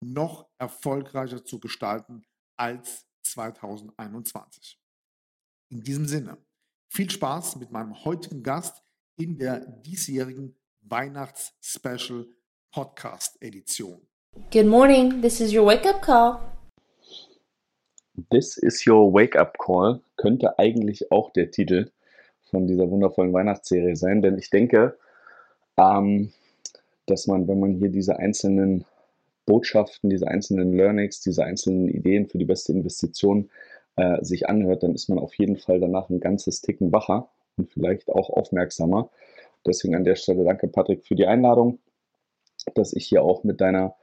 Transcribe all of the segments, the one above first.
noch erfolgreicher zu gestalten als 2021? In diesem Sinne, viel Spaß mit meinem heutigen Gast in der diesjährigen Weihnachts-Special Podcast Edition. Good morning, this is your wake-up call. This is your wake-up call könnte eigentlich auch der Titel von dieser wundervollen Weihnachtsserie sein, denn ich denke, ähm, dass man, wenn man hier diese einzelnen Botschaften, diese einzelnen Learnings, diese einzelnen Ideen für die beste Investition äh, sich anhört, dann ist man auf jeden Fall danach ein ganzes Ticken wacher und vielleicht auch aufmerksamer. Deswegen an der Stelle danke, Patrick, für die Einladung, dass ich hier auch mit deiner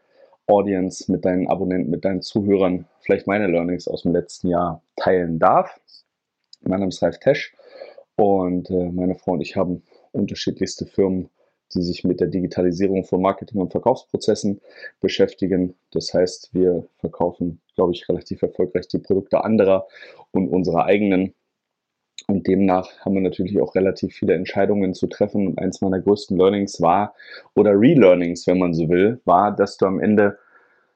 Audience, mit deinen Abonnenten, mit deinen Zuhörern vielleicht meine Learnings aus dem letzten Jahr teilen darf. Mein Name ist Ralf Tesch und äh, meine Frau und ich haben unterschiedlichste Firmen, die sich mit der Digitalisierung von Marketing und Verkaufsprozessen beschäftigen. Das heißt, wir verkaufen, glaube ich, relativ erfolgreich die Produkte anderer und unsere eigenen. Und demnach haben wir natürlich auch relativ viele Entscheidungen zu treffen. Und eins meiner größten Learnings war, oder Relearnings, wenn man so will, war, dass du am Ende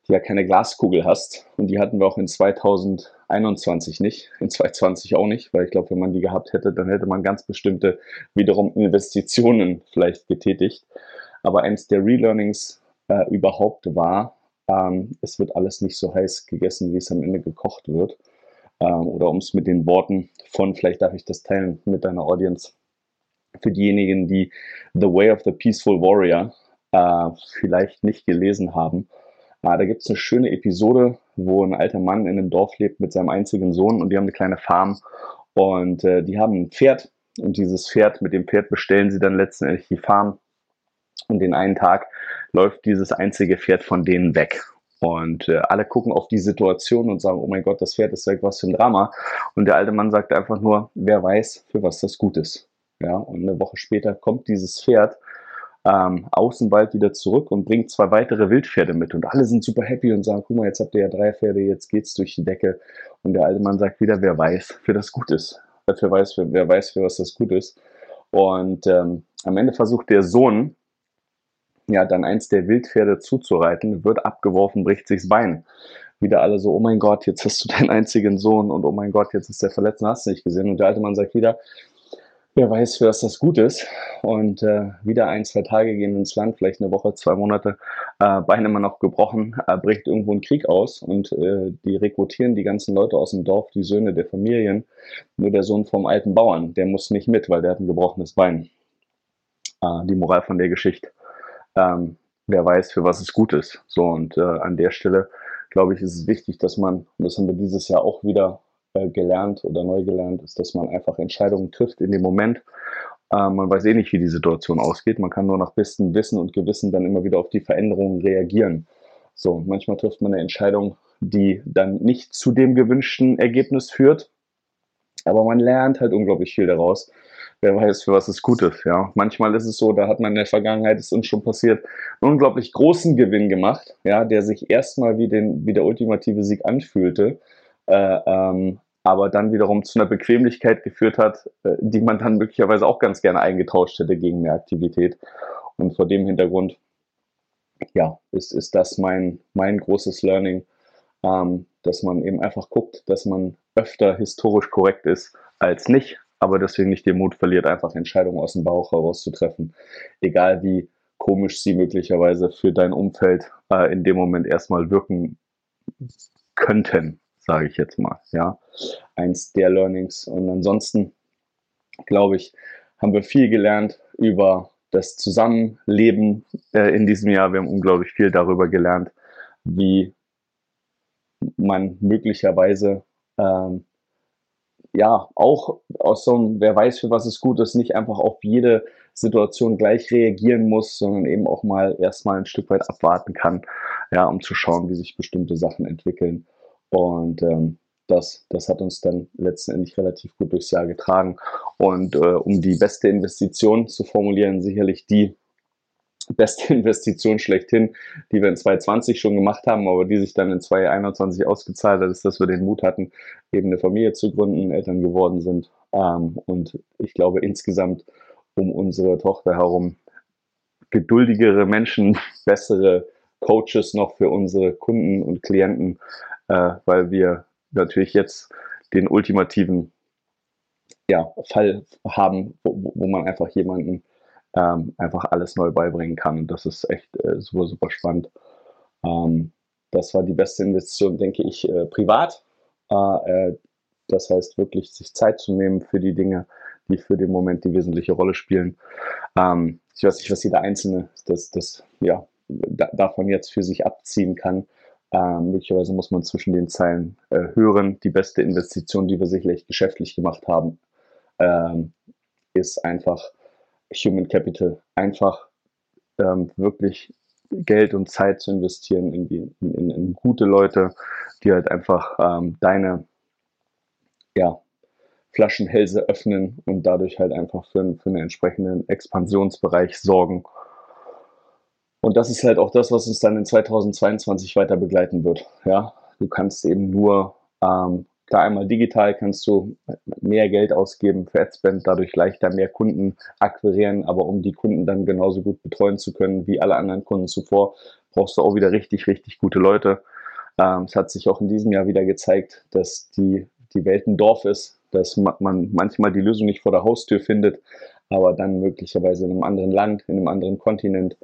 ja keine Glaskugel hast. Und die hatten wir auch in 2021 nicht, in 2020 auch nicht, weil ich glaube, wenn man die gehabt hätte, dann hätte man ganz bestimmte wiederum Investitionen vielleicht getätigt. Aber eins der Relearnings äh, überhaupt war, ähm, es wird alles nicht so heiß gegessen, wie es am Ende gekocht wird. Ähm, oder um es mit den Worten von, vielleicht darf ich das teilen mit deiner Audience, für diejenigen, die The Way of the Peaceful Warrior äh, vielleicht nicht gelesen haben, Ah, da gibt es eine schöne Episode, wo ein alter Mann in einem Dorf lebt mit seinem einzigen Sohn und die haben eine kleine Farm und äh, die haben ein Pferd und dieses Pferd, mit dem Pferd bestellen sie dann letztendlich die Farm und den einen Tag läuft dieses einzige Pferd von denen weg. Und äh, alle gucken auf die Situation und sagen, oh mein Gott, das Pferd ist weg, was für ein Drama. Und der alte Mann sagt einfach nur, wer weiß, für was das gut ist. Ja, und eine Woche später kommt dieses Pferd ähm, aus wieder zurück und bringt zwei weitere Wildpferde mit. Und alle sind super happy und sagen, guck mal, jetzt habt ihr ja drei Pferde, jetzt geht's durch die Decke. Und der alte Mann sagt wieder, wer weiß, für das gut ist. Wer weiß, für, wer weiß, für was das gut ist. Und ähm, am Ende versucht der Sohn, ja, dann eins der Wildpferde zuzureiten, wird abgeworfen, bricht sich das Bein. Wieder alle so, oh mein Gott, jetzt hast du deinen einzigen Sohn und oh mein Gott, jetzt ist der verletzt, hast du nicht gesehen. Und der alte Mann sagt wieder, wer weiß, für was das gut ist. Und äh, wieder ein, zwei Tage gehen ins Land, vielleicht eine Woche, zwei Monate, äh, Beine immer noch gebrochen, äh, bricht irgendwo ein Krieg aus und äh, die rekrutieren die ganzen Leute aus dem Dorf, die Söhne der Familien. Nur der Sohn vom alten Bauern, der muss nicht mit, weil der hat ein gebrochenes Bein. Äh, die Moral von der Geschichte. Ähm, wer weiß, für was es gut ist. So, und äh, an der Stelle, glaube ich, ist es wichtig, dass man, und das haben wir dieses Jahr auch wieder äh, gelernt oder neu gelernt, ist, dass man einfach Entscheidungen trifft in dem Moment. Äh, man weiß eh nicht, wie die Situation ausgeht. Man kann nur nach bestem Wissen und Gewissen dann immer wieder auf die Veränderungen reagieren. So, manchmal trifft man eine Entscheidung, die dann nicht zu dem gewünschten Ergebnis führt. Aber man lernt halt unglaublich viel daraus. Wer weiß, für was es gut ist. Ja. Manchmal ist es so, da hat man in der Vergangenheit, ist uns schon passiert, einen unglaublich großen Gewinn gemacht, ja, der sich erstmal wie, wie der ultimative Sieg anfühlte äh, ähm, aber dann wiederum zu einer Bequemlichkeit geführt hat, äh, die man dann möglicherweise auch ganz gerne eingetauscht hätte gegen mehr Aktivität. Und vor dem Hintergrund, ja, ist, ist das mein, mein großes Learning, ähm, dass man eben einfach guckt, dass man öfter historisch korrekt ist als nicht, aber deswegen nicht den Mut verliert, einfach Entscheidungen aus dem Bauch heraus zu treffen, egal wie komisch sie möglicherweise für dein Umfeld äh, in dem Moment erstmal wirken könnten sage ich jetzt mal. Ja, eins der Learnings. Und ansonsten, glaube ich, haben wir viel gelernt über das Zusammenleben äh, in diesem Jahr. Wir haben unglaublich viel darüber gelernt, wie man möglicherweise ähm, ja auch aus so einem, wer weiß, für was es gut ist, nicht einfach auf jede Situation gleich reagieren muss, sondern eben auch mal erstmal ein Stück weit abwarten kann, ja, um zu schauen, wie sich bestimmte Sachen entwickeln. Und ähm, das, das hat uns dann letztendlich relativ gut durchs Jahr getragen. Und äh, um die beste Investition zu formulieren, sicherlich die beste Investition schlechthin, die wir in 2020 schon gemacht haben, aber die sich dann in 2021 ausgezahlt hat, ist, dass wir den Mut hatten, eben eine Familie zu gründen, Eltern geworden sind. Ähm, und ich glaube insgesamt um unsere Tochter herum geduldigere Menschen, bessere Coaches noch für unsere Kunden und Klienten, äh, weil wir natürlich jetzt den ultimativen ja, Fall haben, wo, wo man einfach jemanden ähm, einfach alles neu beibringen kann. Und das ist echt äh, super, super spannend. Ähm, das war die beste Investition, denke ich, äh, privat. Äh, äh, das heißt, wirklich sich Zeit zu nehmen für die Dinge, die für den Moment die wesentliche Rolle spielen. Ähm, ich weiß nicht, was jeder Einzelne das, das, ja, da, davon jetzt für sich abziehen kann. Ähm, möglicherweise muss man zwischen den Zeilen äh, hören. Die beste Investition, die wir sicherlich geschäftlich gemacht haben, ähm, ist einfach Human Capital. Einfach ähm, wirklich Geld und Zeit zu investieren in, die, in, in gute Leute, die halt einfach ähm, deine ja, Flaschenhälse öffnen und dadurch halt einfach für, für einen entsprechenden Expansionsbereich sorgen. Und das ist halt auch das, was uns dann in 2022 weiter begleiten wird. Ja, du kannst eben nur, ähm, klar, einmal digital kannst du mehr Geld ausgeben für Adspend, dadurch leichter mehr Kunden akquirieren, aber um die Kunden dann genauso gut betreuen zu können wie alle anderen Kunden zuvor, brauchst du auch wieder richtig, richtig gute Leute. Ähm, es hat sich auch in diesem Jahr wieder gezeigt, dass die, die Welt ein Dorf ist, dass man manchmal die Lösung nicht vor der Haustür findet, aber dann möglicherweise in einem anderen Land, in einem anderen Kontinent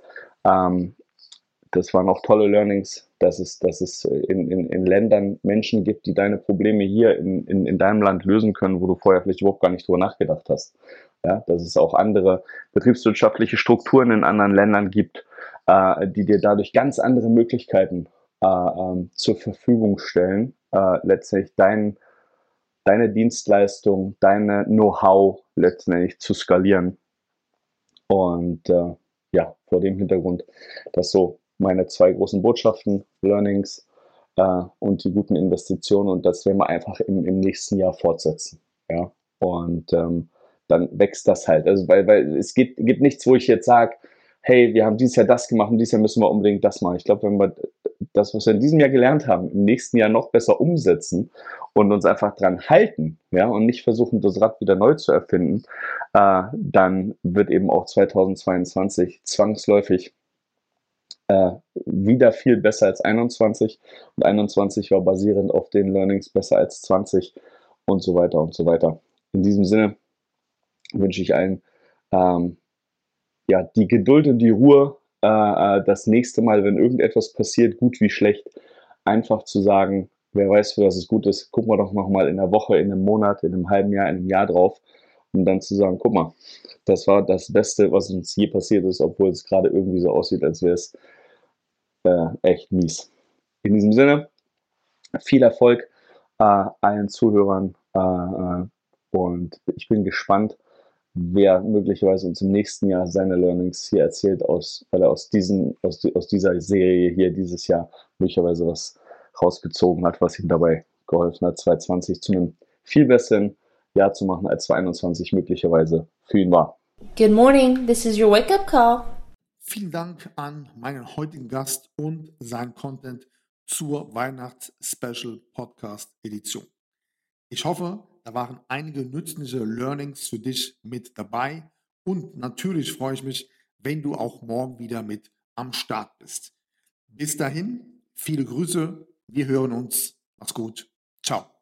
ähm, das waren auch tolle Learnings, dass es, dass es in, in, in Ländern Menschen gibt, die deine Probleme hier in, in, in deinem Land lösen können, wo du vorher vielleicht überhaupt gar nicht drüber nachgedacht hast. Ja, dass es auch andere betriebswirtschaftliche Strukturen in anderen Ländern gibt, äh, die dir dadurch ganz andere Möglichkeiten äh, äh, zur Verfügung stellen, äh, letztlich dein, deine Dienstleistung, deine Know-how letztendlich zu skalieren. Und äh, ja, vor dem Hintergrund, dass so meine zwei großen Botschaften, Learnings äh, und die guten Investitionen und das werden wir einfach im, im nächsten Jahr fortsetzen. Ja, und ähm, dann wächst das halt. Also, weil, weil es gibt, gibt nichts, wo ich jetzt sage, hey, wir haben dieses Jahr das gemacht und dieses Jahr müssen wir unbedingt das machen. Ich glaube, wenn wir das, was wir in diesem Jahr gelernt haben, im nächsten Jahr noch besser umsetzen und uns einfach dran halten, ja, und nicht versuchen, das Rad wieder neu zu erfinden, äh, dann wird eben auch 2022 zwangsläufig äh, wieder viel besser als 21 und 21 war basierend auf den Learnings besser als 20 und so weiter und so weiter. In diesem Sinne wünsche ich allen ähm, ja, die Geduld und die Ruhe, äh, äh, das nächste Mal, wenn irgendetwas passiert, gut wie schlecht, einfach zu sagen, wer weiß, für was es gut ist, gucken wir doch nochmal in einer Woche, in einem Monat, in einem halben Jahr, in einem Jahr drauf, um dann zu sagen, guck mal, das war das Beste, was uns je passiert ist, obwohl es gerade irgendwie so aussieht, als wäre es äh, echt mies. In diesem Sinne, viel Erfolg äh, allen Zuhörern äh, äh und ich bin gespannt, wer möglicherweise uns im nächsten Jahr seine Learnings hier erzählt, aus, weil er aus, diesen, aus, aus dieser Serie hier dieses Jahr möglicherweise was rausgezogen hat, was ihm dabei geholfen hat, 2020 zu einem viel besseren Jahr zu machen, als 2021 möglicherweise für ihn war. Good morning, this is your wake-up call. Vielen Dank an meinen heutigen Gast und sein Content zur Weihnachts-Special Podcast Edition. Ich hoffe, da waren einige nützliche Learnings für dich mit dabei. Und natürlich freue ich mich, wenn du auch morgen wieder mit am Start bist. Bis dahin, viele Grüße. Wir hören uns. Mach's gut. Ciao.